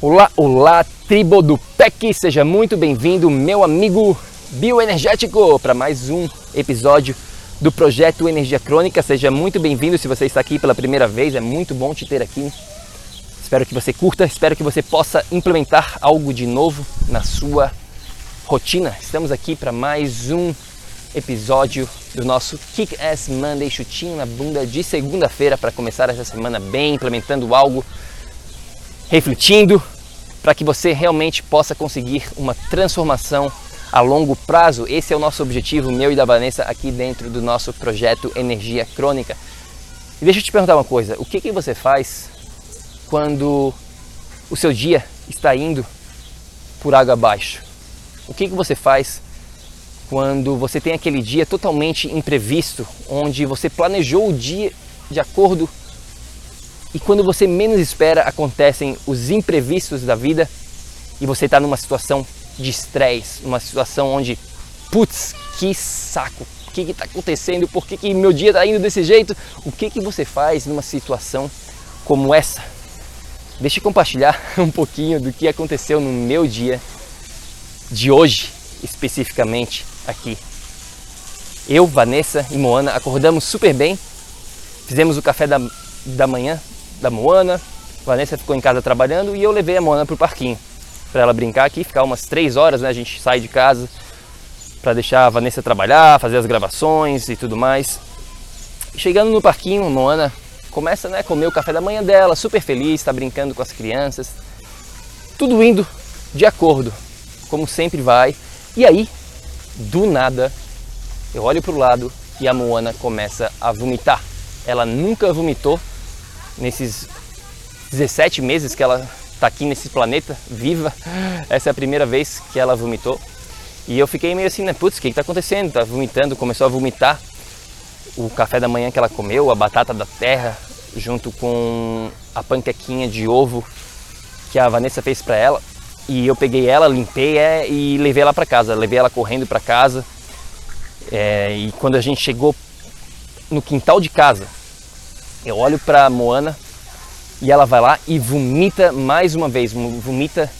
Olá, olá, tribo do PEC, seja muito bem-vindo, meu amigo bioenergético, para mais um episódio do projeto Energia Crônica. Seja muito bem-vindo se você está aqui pela primeira vez, é muito bom te ter aqui. Espero que você curta, espero que você possa implementar algo de novo na sua rotina. Estamos aqui para mais um episódio do nosso Kick Ass Monday chutinho na bunda de segunda-feira para começar essa semana bem, implementando algo refletindo para que você realmente possa conseguir uma transformação a longo prazo. Esse é o nosso objetivo, meu e da Vanessa, aqui dentro do nosso projeto Energia Crônica. E deixa eu te perguntar uma coisa: o que, que você faz quando o seu dia está indo por água abaixo? O que, que você faz quando você tem aquele dia totalmente imprevisto, onde você planejou o dia de acordo e quando você menos espera, acontecem os imprevistos da vida e você está numa situação de estresse, numa situação onde, putz, que saco, o que está acontecendo? Por que, que meu dia está indo desse jeito? O que, que você faz numa situação como essa? Deixa eu compartilhar um pouquinho do que aconteceu no meu dia de hoje, especificamente aqui. Eu, Vanessa e Moana acordamos super bem, fizemos o café da, da manhã da Moana. Vanessa ficou em casa trabalhando e eu levei a Moana pro parquinho para ela brincar aqui, ficar umas três horas, né? A gente sai de casa para deixar a Vanessa trabalhar, fazer as gravações e tudo mais. Chegando no parquinho, a Moana começa né, comer o café da manhã dela, super feliz, está brincando com as crianças. Tudo indo de acordo, como sempre vai. E aí, do nada, eu olho para o lado e a Moana começa a vomitar. Ela nunca vomitou nesses 17 meses que ela está aqui nesse planeta, viva. Essa é a primeira vez que ela vomitou. E eu fiquei meio assim, né? Putz, o que está acontecendo? Tá vomitando, começou a vomitar o café da manhã que ela comeu, a batata da terra, junto com a panquequinha de ovo que a Vanessa fez para ela. E eu peguei ela, limpei é, e levei ela para casa. Levei ela correndo para casa. É, e quando a gente chegou no quintal de casa, eu olho para Moana e ela vai lá e vomita mais uma vez, vomita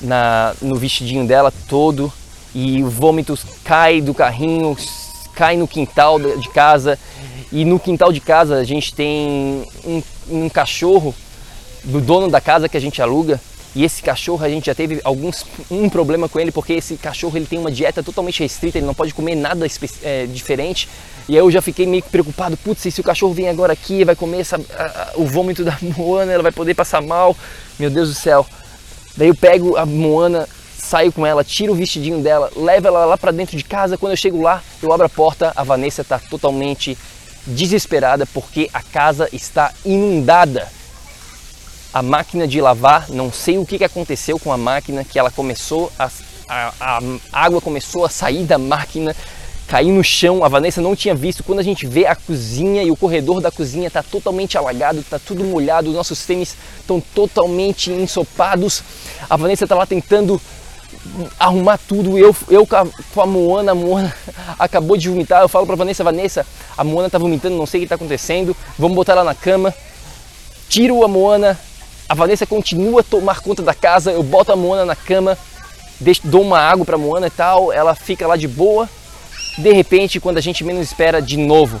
na, no vestidinho dela todo e o vômito cai do carrinho, cai no quintal de casa e no quintal de casa a gente tem um, um cachorro do dono da casa que a gente aluga e esse cachorro a gente já teve alguns um problema com ele porque esse cachorro ele tem uma dieta totalmente restrita, ele não pode comer nada é, diferente. E aí eu já fiquei meio preocupado, putz, se o cachorro vem agora aqui, vai comer essa, a, o vômito da Moana, ela vai poder passar mal. Meu Deus do céu. Daí eu pego a Moana, saio com ela, tiro o vestidinho dela, levo ela lá para dentro de casa. Quando eu chego lá, eu abro a porta, a Vanessa está totalmente desesperada porque a casa está inundada a máquina de lavar, não sei o que, que aconteceu com a máquina, que ela começou a, a, a água começou a sair da máquina, cair no chão. A Vanessa não tinha visto. Quando a gente vê a cozinha e o corredor da cozinha está totalmente alagado, está tudo molhado, os nossos tênis estão totalmente ensopados. A Vanessa está lá tentando arrumar tudo. Eu, eu com a Moana, a Moana acabou de vomitar. Eu falo para Vanessa, Vanessa, a Moana está vomitando, não sei o que está acontecendo. Vamos botar ela na cama. tiro a Moana, a Vanessa continua a tomar conta da casa, eu boto a Moana na cama, deixo, dou uma água para Moana e tal, ela fica lá de boa. De repente, quando a gente menos espera, de novo,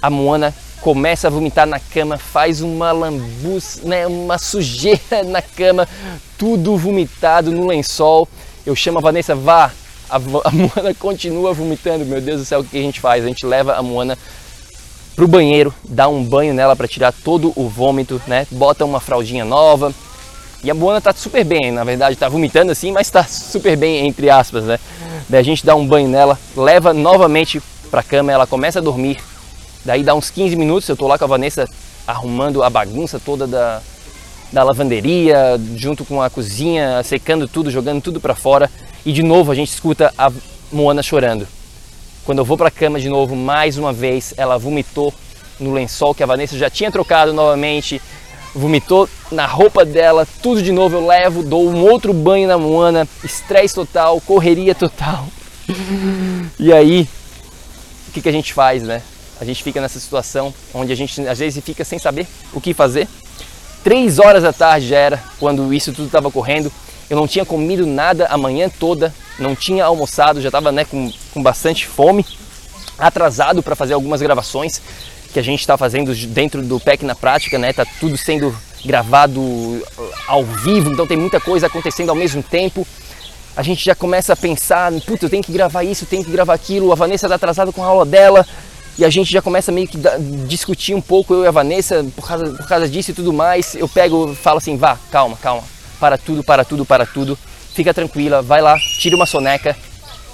a Moana começa a vomitar na cama, faz uma lambuz, né, uma sujeira na cama, tudo vomitado no lençol. Eu chamo a Vanessa, vá. A, a Moana continua vomitando, meu Deus do céu, o que a gente faz? A gente leva a Moana pro banheiro, dá um banho nela para tirar todo o vômito, né? Bota uma fraldinha nova. E a Moana tá super bem, na verdade, tá vomitando assim, mas tá super bem entre aspas, né? Daí a gente dá um banho nela, leva novamente pra cama, ela começa a dormir. Daí dá uns 15 minutos, eu tô lá com a Vanessa arrumando a bagunça toda da, da lavanderia, junto com a cozinha, secando tudo, jogando tudo para fora. E de novo a gente escuta a Moana chorando. Quando eu vou para a cama de novo, mais uma vez, ela vomitou no lençol que a Vanessa já tinha trocado novamente, vomitou na roupa dela, tudo de novo. Eu levo, dou um outro banho na Moana, estresse total, correria total. E aí, o que, que a gente faz, né? A gente fica nessa situação onde a gente às vezes fica sem saber o que fazer. Três horas da tarde já era quando isso tudo estava correndo. Eu não tinha comido nada a manhã toda, não tinha almoçado, já estava né, com, com bastante fome, atrasado para fazer algumas gravações que a gente está fazendo dentro do PEC na prática, né? Tá tudo sendo gravado ao vivo, então tem muita coisa acontecendo ao mesmo tempo. A gente já começa a pensar, puta, eu tenho que gravar isso, eu tenho que gravar aquilo, a Vanessa está atrasada com a aula dela, e a gente já começa meio que discutir um pouco, eu e a Vanessa, por causa, por causa disso e tudo mais. Eu pego, falo assim, vá, calma, calma, para tudo, para tudo, para tudo fica tranquila, vai lá, tira uma soneca.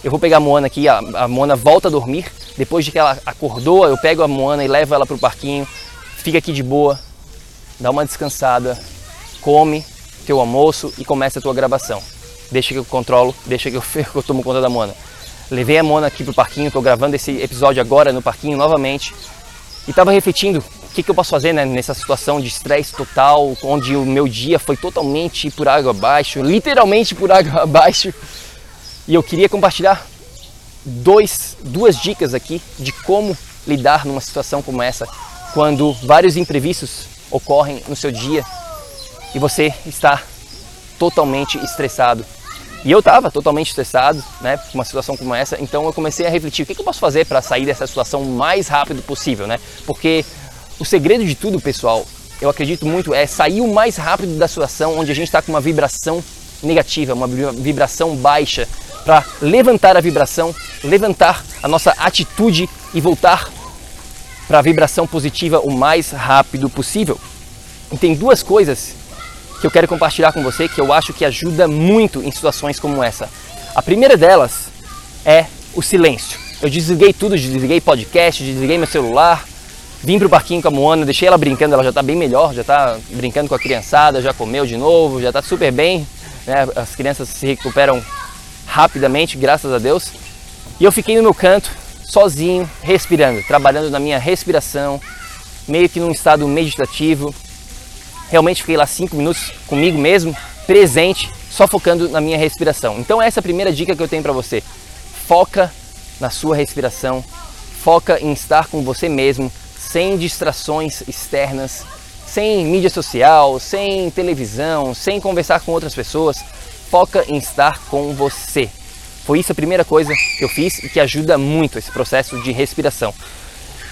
Eu vou pegar a Moana aqui, a, a Moana volta a dormir. Depois de que ela acordou, eu pego a Moana e levo ela para o parquinho. Fica aqui de boa, dá uma descansada, come teu almoço e começa a tua gravação. Deixa que eu controlo, deixa que eu, eu tomo conta da Moana. Levei a Moana aqui pro parquinho, estou gravando esse episódio agora no parquinho novamente. E estava refletindo o que, que eu posso fazer né, nessa situação de estresse total, onde o meu dia foi totalmente por água abaixo, literalmente por água abaixo. E eu queria compartilhar dois, duas dicas aqui de como lidar numa situação como essa, quando vários imprevistos ocorrem no seu dia e você está totalmente estressado. E eu estava totalmente estressado, né, com uma situação como essa, então eu comecei a refletir o que, que eu posso fazer para sair dessa situação o mais rápido possível, né? Porque o segredo de tudo, pessoal, eu acredito muito, é sair o mais rápido da situação onde a gente está com uma vibração negativa, uma vibração baixa, para levantar a vibração, levantar a nossa atitude e voltar para a vibração positiva o mais rápido possível. E tem duas coisas que eu quero compartilhar com você que eu acho que ajuda muito em situações como essa. A primeira delas é o silêncio. Eu desliguei tudo, desliguei podcast, desliguei meu celular, Vim pro parquinho com a Moana, deixei ela brincando, ela já tá bem melhor, já tá brincando com a criançada, já comeu de novo, já tá super bem. Né? As crianças se recuperam rapidamente, graças a Deus. E eu fiquei no meu canto, sozinho, respirando, trabalhando na minha respiração, meio que num estado meditativo. Realmente fiquei lá cinco minutos comigo mesmo, presente, só focando na minha respiração. Então essa é a primeira dica que eu tenho para você. Foca na sua respiração, foca em estar com você mesmo, sem distrações externas, sem mídia social, sem televisão, sem conversar com outras pessoas. Foca em estar com você. Foi isso a primeira coisa que eu fiz e que ajuda muito esse processo de respiração.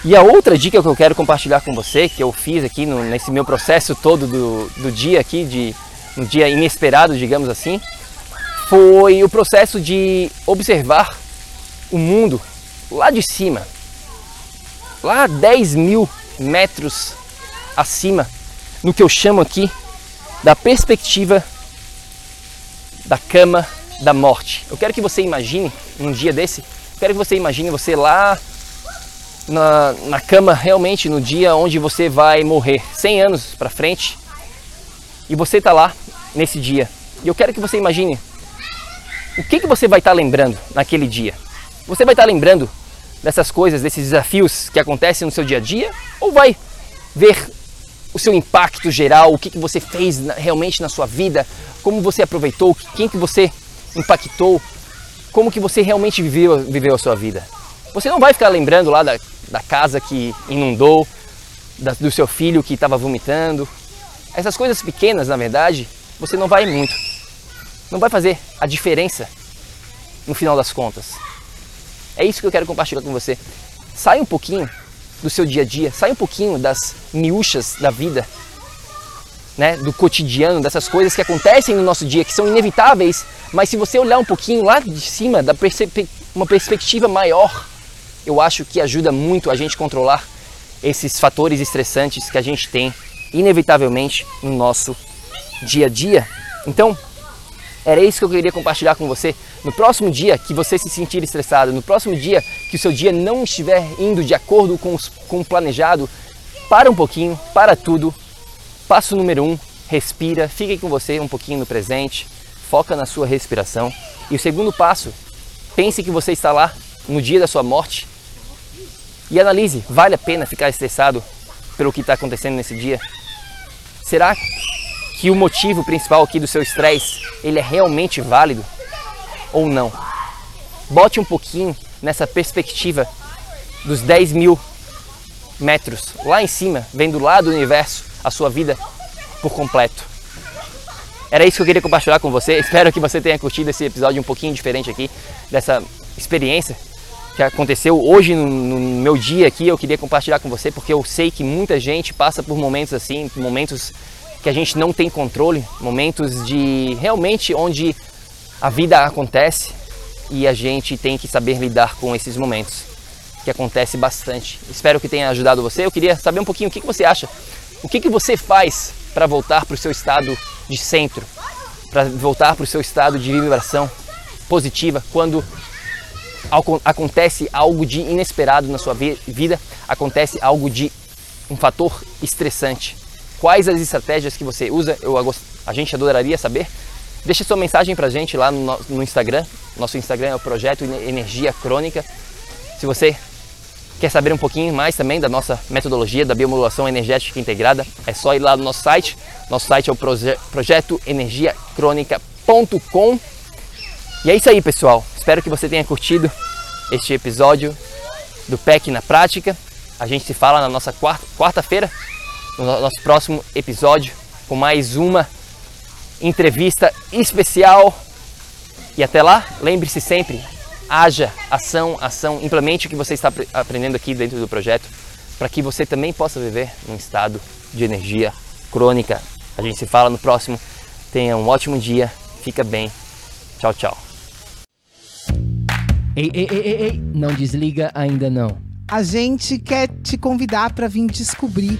E a outra dica que eu quero compartilhar com você, que eu fiz aqui no, nesse meu processo todo do, do dia aqui, de um dia inesperado, digamos assim, foi o processo de observar o mundo lá de cima, lá 10 mil metros acima, no que eu chamo aqui da perspectiva da cama da morte. Eu quero que você imagine um dia desse, quero que você imagine você lá na, na cama realmente no dia onde você vai morrer, 100 anos para frente, e você está lá nesse dia. E eu quero que você imagine o que, que você vai estar tá lembrando naquele dia. Você vai estar tá lembrando dessas coisas, desses desafios que acontecem no seu dia a dia? Ou vai ver o seu impacto geral, o que, que você fez realmente na sua vida, como você aproveitou, quem que você impactou, como que você realmente viveu, viveu a sua vida? Você não vai ficar lembrando lá da, da casa que inundou, da, do seu filho que estava vomitando, Essas coisas pequenas, na verdade, você não vai muito. Não vai fazer a diferença no final das contas. É isso que eu quero compartilhar com você. Sai um pouquinho do seu dia a dia, sai um pouquinho das miúchas da vida, né, do cotidiano, dessas coisas que acontecem no nosso dia, que são inevitáveis, mas se você olhar um pouquinho lá de cima, da uma perspectiva maior, eu acho que ajuda muito a gente controlar esses fatores estressantes que a gente tem inevitavelmente no nosso dia a dia. Então, era isso que eu queria compartilhar com você. No próximo dia que você se sentir estressado, no próximo dia que o seu dia não estiver indo de acordo com, os, com o planejado, para um pouquinho, para tudo. Passo número um, respira, fique com você um pouquinho no presente, foca na sua respiração. E o segundo passo, pense que você está lá no dia da sua morte e analise, vale a pena ficar estressado pelo que está acontecendo nesse dia? Será que o motivo principal aqui do seu estresse ele é realmente válido ou não? Bote um pouquinho nessa perspectiva dos 10 mil metros lá em cima, vendo lá do universo a sua vida por completo. Era isso que eu queria compartilhar com você. Espero que você tenha curtido esse episódio um pouquinho diferente aqui dessa experiência que aconteceu hoje no, no, meu dia aqui. Eu queria compartilhar com você porque eu sei que muita gente passa por momentos assim, momentos que a gente não tem controle, momentos de realmente onde a vida acontece e a gente tem que saber lidar com esses momentos, que acontece bastante. Espero que tenha ajudado você. Eu queria saber um pouquinho o que, que você acha, o que, que você faz para voltar para o seu estado de centro, para voltar para o seu estado de vibração positiva quando acontece algo de inesperado na sua vida, acontece algo de um fator estressante. Quais as estratégias que você usa? Eu, a gente adoraria saber. Deixe sua mensagem pra gente lá no, no Instagram. Nosso Instagram é o Projeto Energia Crônica. Se você quer saber um pouquinho mais também da nossa metodologia da biomodulação energética integrada, é só ir lá no nosso site. Nosso site é o proje. E é isso aí, pessoal. Espero que você tenha curtido este episódio do PEC na prática. A gente se fala na nossa quarta-feira no nosso próximo episódio com mais uma entrevista especial. E até lá, lembre-se sempre, haja ação, ação, implemente o que você está aprendendo aqui dentro do projeto para que você também possa viver num estado de energia crônica. A gente se fala no próximo. Tenha um ótimo dia, fica bem. Tchau, tchau. Ei, ei, ei, ei, ei, não desliga ainda não. A gente quer te convidar para vir descobrir